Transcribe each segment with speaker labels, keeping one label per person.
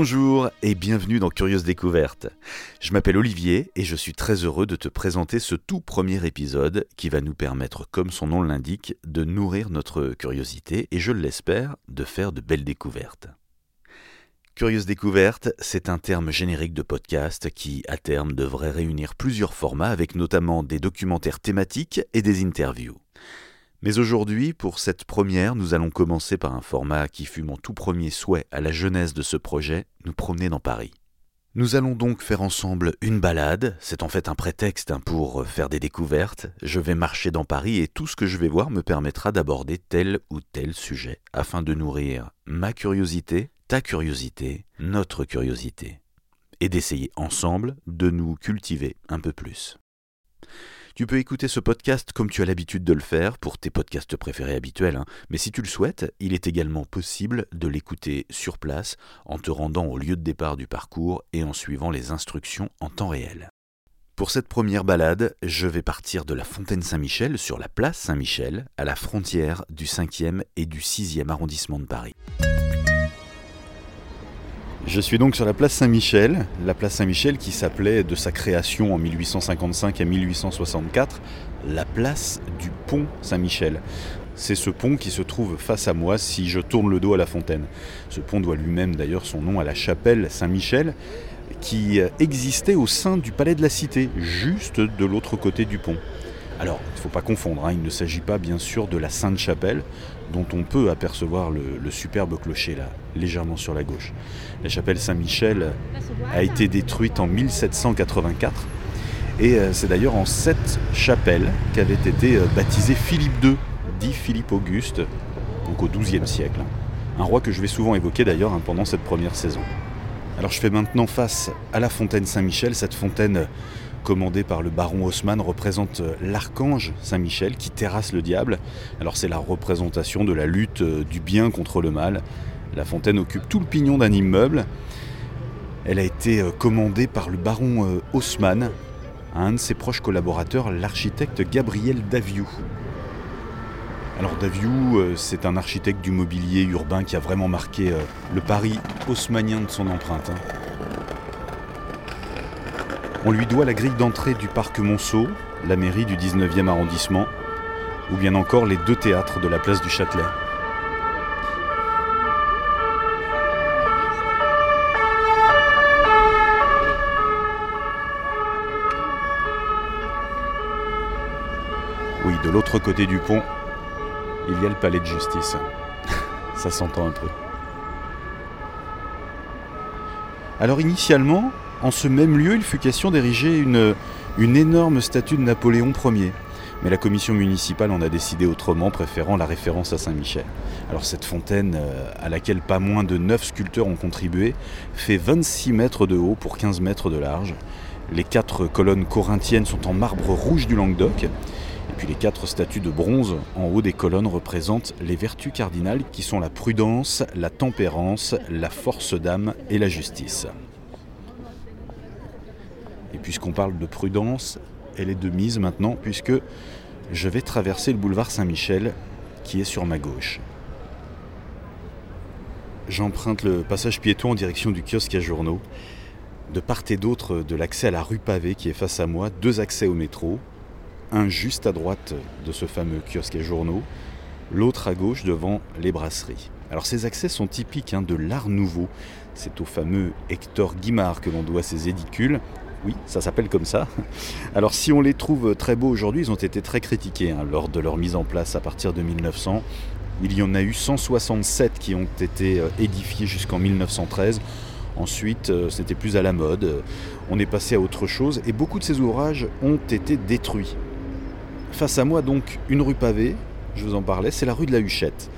Speaker 1: Bonjour et bienvenue dans Curieuse Découverte. Je m'appelle Olivier et je suis très heureux de te présenter ce tout premier épisode qui va nous permettre, comme son nom l'indique, de nourrir notre curiosité et je l'espère, de faire de belles découvertes. Curieuse Découverte, c'est un terme générique de podcast qui, à terme, devrait réunir plusieurs formats avec notamment des documentaires thématiques et des interviews. Mais aujourd'hui, pour cette première, nous allons commencer par un format qui fut mon tout premier souhait à la jeunesse de ce projet, nous promener dans Paris. Nous allons donc faire ensemble une balade, c'est en fait un prétexte hein, pour faire des découvertes. Je vais marcher dans Paris et tout ce que je vais voir me permettra d'aborder tel ou tel sujet afin de nourrir ma curiosité, ta curiosité, notre curiosité, et d'essayer ensemble de nous cultiver un peu plus. Tu peux écouter ce podcast comme tu as l'habitude de le faire pour tes podcasts préférés habituels, hein. mais si tu le souhaites, il est également possible de l'écouter sur place en te rendant au lieu de départ du parcours et en suivant les instructions en temps réel. Pour cette première balade, je vais partir de la Fontaine Saint-Michel sur la place Saint-Michel, à la frontière du 5e et du 6e arrondissement de Paris. Je suis donc sur la place Saint-Michel, la place Saint-Michel qui s'appelait de sa création en 1855 à 1864 la place du pont Saint-Michel. C'est ce pont qui se trouve face à moi si je tourne le dos à la fontaine. Ce pont doit lui-même d'ailleurs son nom à la chapelle Saint-Michel qui existait au sein du palais de la Cité, juste de l'autre côté du pont. Alors, il ne faut pas confondre, hein, il ne s'agit pas bien sûr de la Sainte-Chapelle, dont on peut apercevoir le, superbe clocher là, légèrement sur la gauche. La chapelle Saint-Michel a été détruite en 1784, et euh, c'est d'ailleurs en cette chapelle qu'avait été euh, baptisé Philippe II, dit Philippe Auguste, donc au XIIe siècle. Un roi que je vais souvent évoquer d'ailleurs hein, pendant cette première saison. Alors je fais maintenant face à la fontaine Saint-Michel, cette fontaine commandé par le baron Haussmann, représente euh, l'archange Saint-Michel qui terrasse le diable. Alors c'est la représentation de la lutte euh, du bien contre le mal. La fontaine occupe tout le pignon d'un immeuble. Elle a été euh, commandée par le baron Haussmann à un de ses proches collaborateurs, l'architecte Gabriel Daviou. Alors Daviou, c'est un architecte du mobilier urbain qui a vraiment marqué le Paris haussmannien de son empreinte. On lui doit la grille d'entrée du parc Monceau, la mairie du 19e arrondissement, ou bien encore les deux théâtres de la place du Châtelet. Oui, de l'autre côté du pont, il y a le palais de justice. Ça s'entend un peu. Alors initialement, en ce même lieu, il fut question d'ériger une, énorme statue de Napoléon Ier. Mais la commission municipale en a décidé autrement, préférant la référence à Saint-Michel. Alors cette fontaine, euh, à laquelle pas moins de 9 sculpteurs ont contribué, fait 26 mètres de haut pour 15 mètres de large. Les quatre colonnes corinthiennes sont en marbre rouge du Languedoc. Et puis les quatre statues de bronze en haut des colonnes représentent les vertus cardinales qui sont la prudence, la tempérance, la force d'âme et la justice. Puisqu'on parle de prudence, elle est de mise maintenant, puisque je vais traverser le boulevard Saint-Michel, qui est sur ma gauche. J'emprunte le passage piéton en direction du kiosque à journaux. De part et d'autre de l'accès à la rue pavée qui est face à moi, deux accès au métro. Un juste à droite de ce fameux kiosque à journaux, l'autre à gauche devant les brasseries. Alors ces accès sont typiques hein, de l'art nouveau. C'est au fameux Hector Guimard que l'on doit ces édicules, oui, ça s'appelle comme ça. Alors si on les trouve très beaux aujourd'hui, ils ont été très critiqués hein, lors de leur mise en place à partir de 1900. Il y en a eu 167 qui ont été euh, édifiés jusqu'en 1913. Ensuite, euh, c'était plus à la mode. On est passé à autre chose et beaucoup de ces ouvrages ont été détruits. Face à moi donc une rue pavée, je vous en parlais, c'est la rue de la Huchette.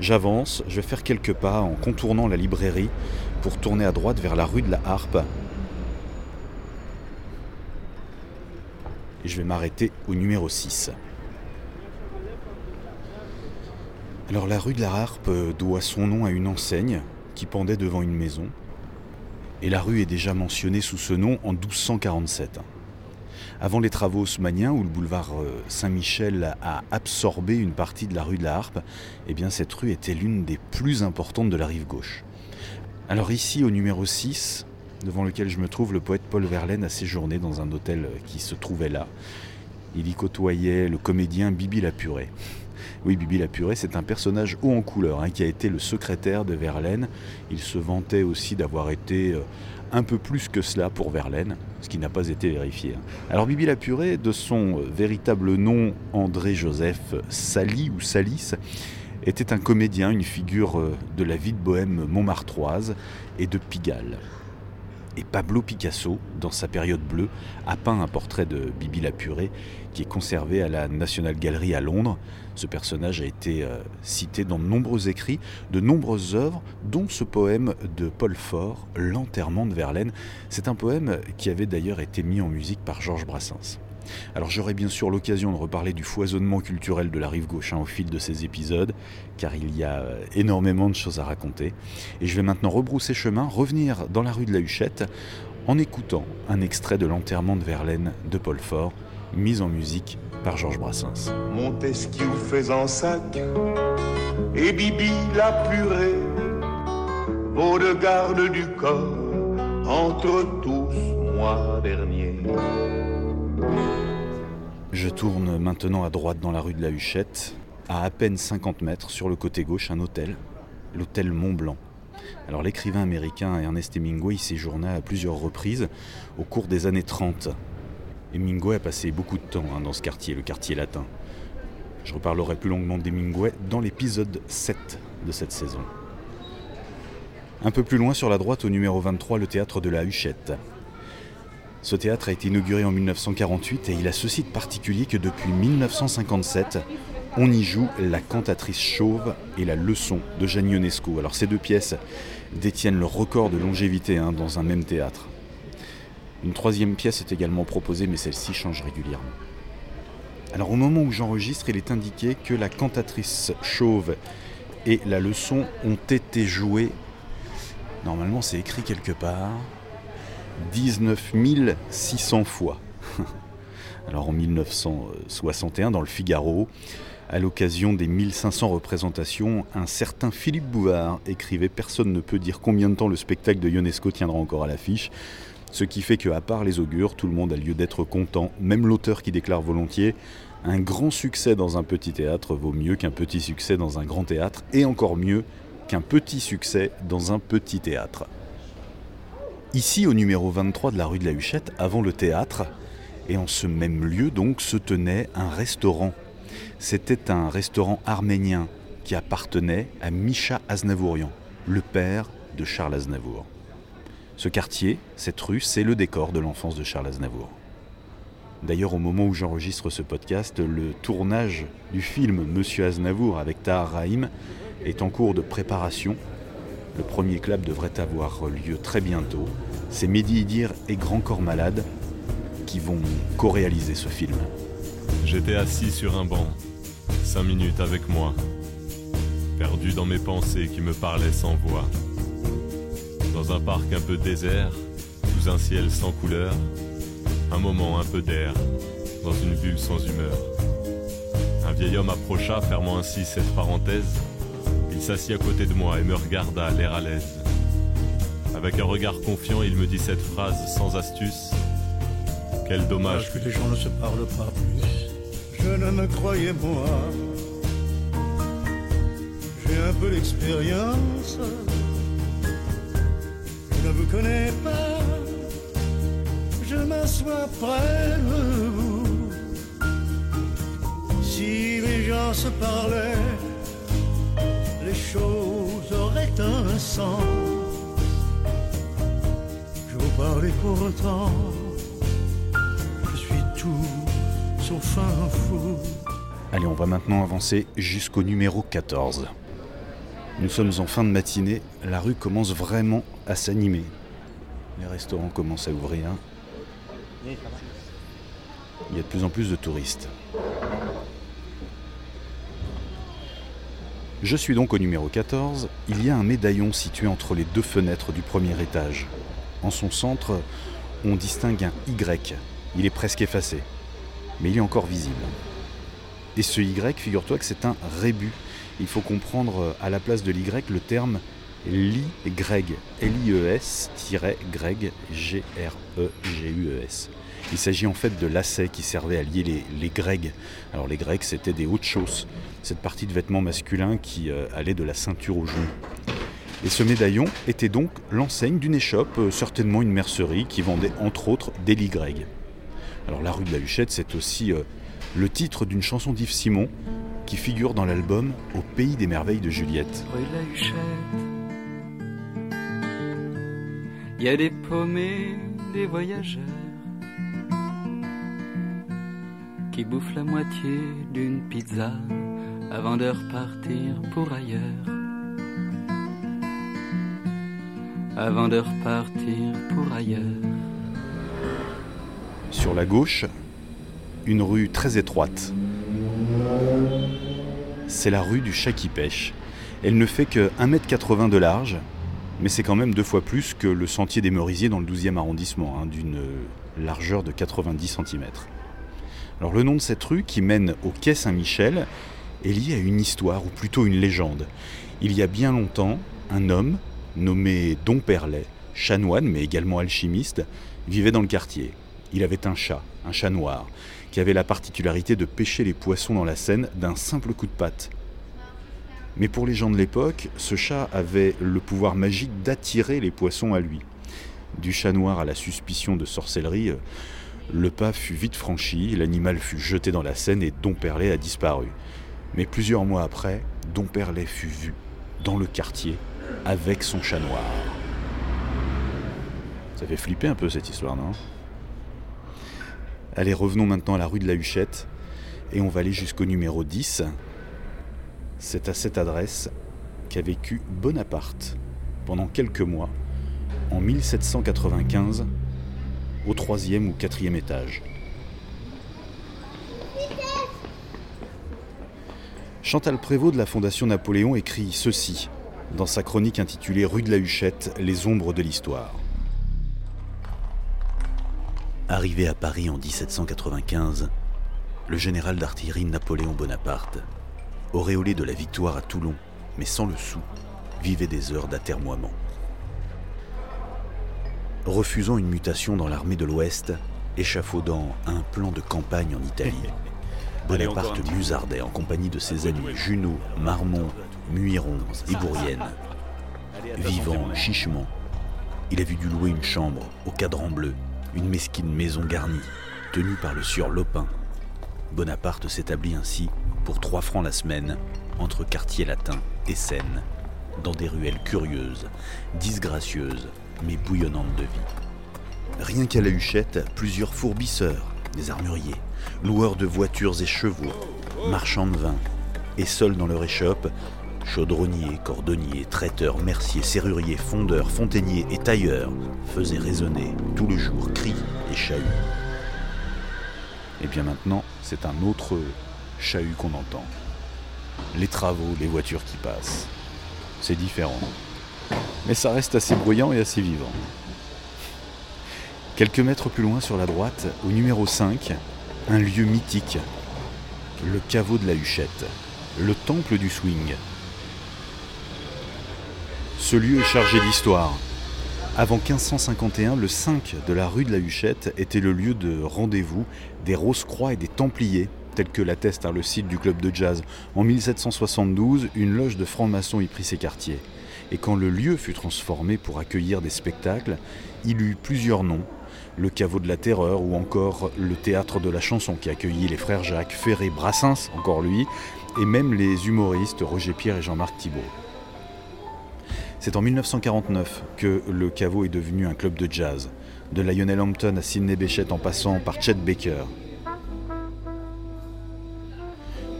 Speaker 1: J'avance, je vais faire quelques pas en contournant la librairie pour tourner à droite vers la rue de la Harpe et je vais m'arrêter au numéro 6. Alors la rue de la Harpe doit son nom à une enseigne qui pendait devant une maison, et la rue est déjà mentionnée sous ce nom en 1247. Avant les travaux haussmanniens où le boulevard euh, Saint-Michel a absorbé une partie de la rue de la Harpe, eh bien cette rue était l'une des plus importantes de la rive gauche. Alors ici, au numéro 6, devant lequel je me trouve, le poète Paul Verlaine a séjourné dans un hôtel qui se trouvait là. Il y côtoyait le comédien Bibi Lapuré. Oui, Bibi Lapuré, c'est un personnage haut en couleur hein, qui a été le secrétaire de Verlaine. Il se vantait aussi d'avoir été euh, un peu plus que cela pour Verlaine, ce qui n'a pas été vérifié. Hein. Alors Bibi Lapuré, de son euh, véritable nom André-Joseph Sali ou Salis, était un comédien, une figure euh, de la vie de bohème montmartroise et de Pigalle. Et Pablo Picasso, dans sa période bleue, a peint un portrait de Bibi la Purée qui est conservé à la National Gallery à Londres. Ce personnage a été euh, cité dans de nombreux écrits, de nombreuses œuvres, dont ce poème de Paul Fort, L'enterrement de Verlaine. C'est un poème qui avait d'ailleurs été mis en musique par Georges Brassens. Alors j'aurai bien sûr l'occasion de reparler du foisonnement culturel de la rive gauche hein, au fil de ces épisodes, car il y a euh, énormément de choses à raconter. Et je vais maintenant rebrousser chemin, revenir dans la rue de la Huchette, en écoutant un extrait de l'enterrement de Verlaine de Paul Fort, mis en musique par Georges Brassens.
Speaker 2: Montesquieu faisant sac et Bibi la purée, vos de garde du corps, entre tous, mois dernier.
Speaker 1: Je tourne maintenant à droite dans la rue de la Huchette, à à peine 50 mètres sur le côté gauche, un hôtel, l'hôtel Mont Blanc. Alors l'écrivain américain Ernest Hemingway y séjourna à plusieurs reprises au cours des années 30. Hemingway a passé beaucoup de temps hein, dans ce quartier, le quartier latin. Je reparlerai plus longuement d'Hemingway dans l'épisode 7 de cette saison. Un peu plus loin sur la droite, au numéro 23, le théâtre de la Huchette. Ce théâtre a été inauguré en 1948 et il a ceci de particulier que depuis 1957, on y joue La cantatrice chauve et La leçon de Jeanne Ionesco. Alors ces deux pièces détiennent le record de longévité hein, dans un même théâtre. Une troisième pièce est également proposée, mais celle-ci change régulièrement. Alors au moment où j'enregistre, il est indiqué que La cantatrice chauve et La leçon ont été jouées. Normalement, c'est écrit quelque part. 19 600 fois. Alors en 1961, dans le Figaro, à l'occasion des 1500 représentations, un certain Philippe Bouvard écrivait Personne ne peut dire combien de temps le spectacle de Ionesco tiendra encore à l'affiche. Ce qui fait qu'à part les augures, tout le monde a lieu d'être content, même l'auteur qui déclare volontiers Un grand succès dans un petit théâtre vaut mieux qu'un petit succès dans un grand théâtre, et encore mieux qu'un petit succès dans un petit théâtre. Ici, au numéro 23 de la rue de la Huchette, avant le théâtre, et en ce même lieu donc se tenait un restaurant. C'était un restaurant arménien qui appartenait à Misha Aznavourian, le père de Charles Aznavour. Ce quartier, cette rue, c'est le décor de l'enfance de Charles Aznavour. D'ailleurs, au moment où j'enregistre ce podcast, le tournage du film Monsieur Aznavour avec Tahar Rahim est en cours de préparation le premier clap devrait avoir lieu très bientôt. C'est Mehdi Idir et Grand Corps Malade qui vont co-réaliser ce film.
Speaker 3: J'étais assis sur un banc, cinq minutes avec moi, perdu dans mes pensées qui me parlaient sans voix. Dans un parc un peu désert, sous un ciel sans couleur, un moment un peu d'air, dans une bulle sans humeur. Un vieil homme approcha, fermant ainsi cette parenthèse, s'assit à côté de moi et me regarda, l'air à l'aise. Avec un regard confiant, il me dit cette phrase sans astuce. Quel dommage
Speaker 4: que les gens ne se parlent pas plus. Je ne me croyais moi. J'ai un peu d'expérience. Je ne vous connais pas. Je m'assois près de vous. Si les gens se parlaient
Speaker 1: Allez, on va maintenant avancer jusqu'au numéro 14. Nous sommes en fin de matinée, la rue commence vraiment à s'animer. Les restaurants commencent à ouvrir. Il y a de plus en plus de touristes. Je suis donc au numéro 14. Il y a un médaillon situé entre les deux fenêtres du premier étage. En son centre, on distingue un Y. Il est presque effacé, mais il est encore visible. Et ce Y, figure-toi que c'est un rébut. Il faut comprendre à la place de l'Y le terme Lie Greg, L-I-E-S, Greg, G-R-E-G-U-E-S. Il s'agit en fait de lacets qui servaient à lier les, Grecs. Alors les Grecs, c'était des hautes chausses, cette partie de vêtements masculins qui euh, allait de la ceinture au genou. Et ce médaillon était donc l'enseigne d'une échoppe, euh, certainement une mercerie, qui vendait entre autres des lits Greg. Alors la rue de la Huchette, c'est aussi euh, le titre d'une chanson d'Yves Simon qui figure dans l'album Au pays des merveilles de Juliette.
Speaker 5: Rue de la Huchette, il y a des paumés, des voyageurs qui bouffent la moitié d'une pizza avant de repartir pour ailleurs. Avant de repartir pour ailleurs.
Speaker 1: Sur la gauche, une rue très étroite. C'est la rue du chat qui pêche. Elle ne fait que 1m80 de large, mais c'est quand même deux fois plus que le sentier des Merisiers dans le 12e arrondissement, hein, d'une largeur de 90 cm. Alors le nom de cette rue, qui mène au quai Saint-Michel, est lié à une histoire, ou plutôt une légende. Il y a bien longtemps, un homme, nommé Don Perlet, chanoine mais également alchimiste, vivait dans le quartier. Il avait un chat, un chat noir, qui avait la particularité de pêcher les poissons dans la Seine d'un simple coup de patte. Mais pour les gens de l'époque, ce chat avait le pouvoir magique d'attirer les poissons à lui. Du chat noir à la suspicion de sorcellerie, le pas fut vite franchi, l'animal fut jeté dans la Seine et Don Perlet a disparu. Mais plusieurs mois après, Don Perlet fut vu dans le quartier avec son chat noir. Ça fait flipper un peu cette histoire, non? Allez, revenons maintenant à la rue de la Huchette et on va aller jusqu'au numéro 10. C'est à cette adresse qu'a vécu Bonaparte pendant quelques mois, en 1795, au troisième ou quatrième étage. Chantal Prévost de la Fondation Napoléon écrit ceci dans sa chronique intitulée Rue de la Huchette, les ombres de l'histoire. Arrivé à Paris en 1795, le général d'artillerie Napoléon Bonaparte, auréolé de la victoire à Toulon, mais sans le sou, vivait des heures d'atermoiement. Refusant une mutation dans l'armée de l'Ouest, échafaudant un plan de campagne en Italie, Bonaparte musardait en compagnie de ses amis Junot, Marmont, Muiron et Bourrienne. Vivant chichement, il a vu dû louer une chambre au cadran bleu une mesquine maison garnie, tenue par le sieur Lopin. Bonaparte s'établit ainsi pour trois francs la semaine entre quartier latin et Seine, dans des ruelles curieuses, disgracieuses, mais bouillonnantes de vie. Rien qu'à la huchette, plusieurs fourbisseurs, des armuriers, loueurs de voitures et chevaux, marchands de vin, et seuls dans leur échoppe, Chaudronniers, cordonniers, traiteurs, merciers, serruriers, fondeurs, fontainiers et tailleurs faisaient résonner tout le jour cris et chahuts. Et bien maintenant, c'est un autre chahut qu'on entend. Les travaux, les voitures qui passent. C'est différent. Mais ça reste assez bruyant et assez vivant. Quelques mètres plus loin sur la droite, au numéro 5, un lieu mythique. Le caveau de la Huchette, le temple du swing, ce lieu est chargé d'histoire. Avant 1551, le 5 de la rue de la Huchette était le lieu de rendez-vous des Rose-Croix et des Templiers, tel que l'atteste le site du club de jazz. En 1772, une loge de francs-maçons y prit ses quartiers. Et quand le lieu fut transformé pour accueillir des spectacles, il eut plusieurs noms. Le caveau de la terreur ou encore le théâtre de la chanson qui accueillit les frères Jacques, Ferré, Brassens, encore lui, et même les humoristes Roger Pierre et Jean-Marc Thibault. C'est en 1949 que le caveau est devenu un club de jazz, de Lionel Hampton à Sidney Bechet en passant par Chet Baker.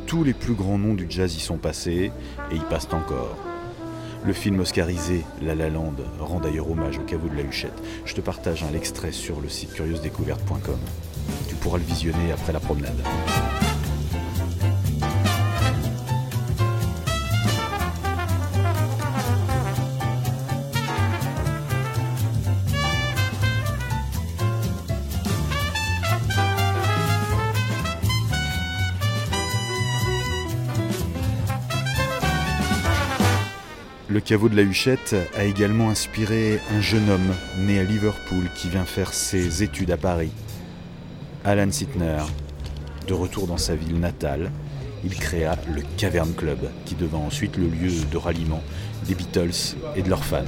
Speaker 1: Tous les plus grands noms du jazz y sont passés et y passent encore. Le film oscarisé La La Land rend d'ailleurs hommage au caveau de la Huchette. Je te partage un extrait sur le site curieusdécouverte.com. Tu pourras le visionner après la promenade. Le caveau de la Huchette a également inspiré un jeune homme né à Liverpool qui vient faire ses études à Paris. Alan Sittner, de retour dans sa ville natale, il créa le Cavern Club, qui devint ensuite le lieu de ralliement des Beatles et de leurs fans.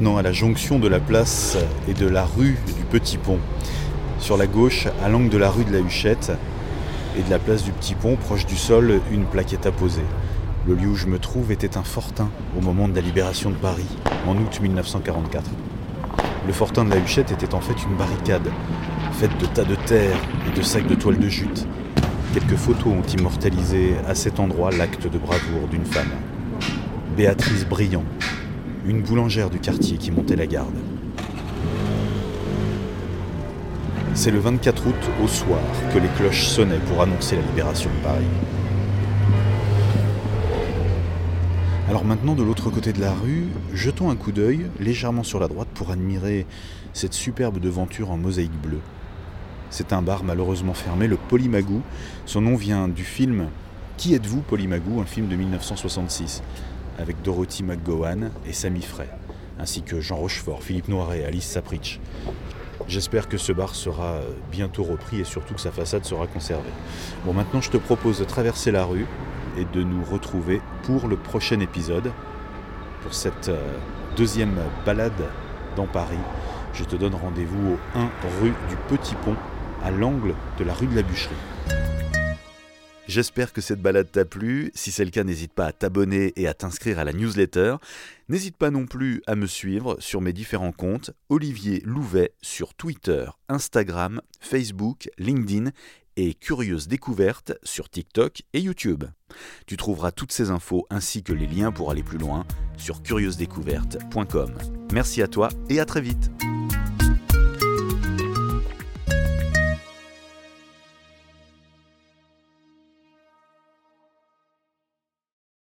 Speaker 1: Maintenant à la jonction de la place et de la rue du Petit Pont. Sur la gauche, à l'angle de la rue de la Huchette et de la place du Petit Pont, proche du sol, une plaquette apposée. Le lieu où je me trouve était un fortin au moment de la libération de Paris, en août 1944. Le fortin de la Huchette était en fait une barricade, faite de tas de terre et de sacs de toile de jute. Quelques photos ont immortalisé à cet endroit l'acte de bravoure d'une femme. Béatrice Briand, une boulangère du quartier qui montait la garde. C'est le 24 août au soir que les cloches sonnaient pour annoncer la libération de Paris. Alors maintenant, de l'autre côté de la rue, jetons un coup d'œil légèrement sur la droite pour admirer cette superbe devanture en mosaïque bleue. C'est un bar malheureusement fermé, le Polymagou. Son nom vient du film Qui êtes-vous Polymagou, un film de 1966 avec Dorothy McGowan et Samy Frey, ainsi que Jean Rochefort, Philippe Noiret et Alice Sapritch. J'espère que ce bar sera bientôt repris et surtout que sa façade sera conservée. Bon, maintenant je te propose de traverser la rue et de nous retrouver pour le prochain épisode, pour cette euh, deuxième balade dans Paris. Je te donne rendez-vous au 1 rue du Petit Pont, à l'angle de la rue de la Bûcherie. J'espère que cette balade t'a plu. Si c'est le cas, n'hésite pas à t'abonner et à t'inscrire à la newsletter. N'hésite pas non plus à me suivre sur mes différents comptes. Olivier Louvet sur Twitter, Instagram, Facebook, LinkedIn et Curieuse Découverte sur TikTok et YouTube. Tu trouveras toutes ces infos ainsi que les liens pour aller plus loin sur curieusedécouverte.com. Merci à toi et à très vite.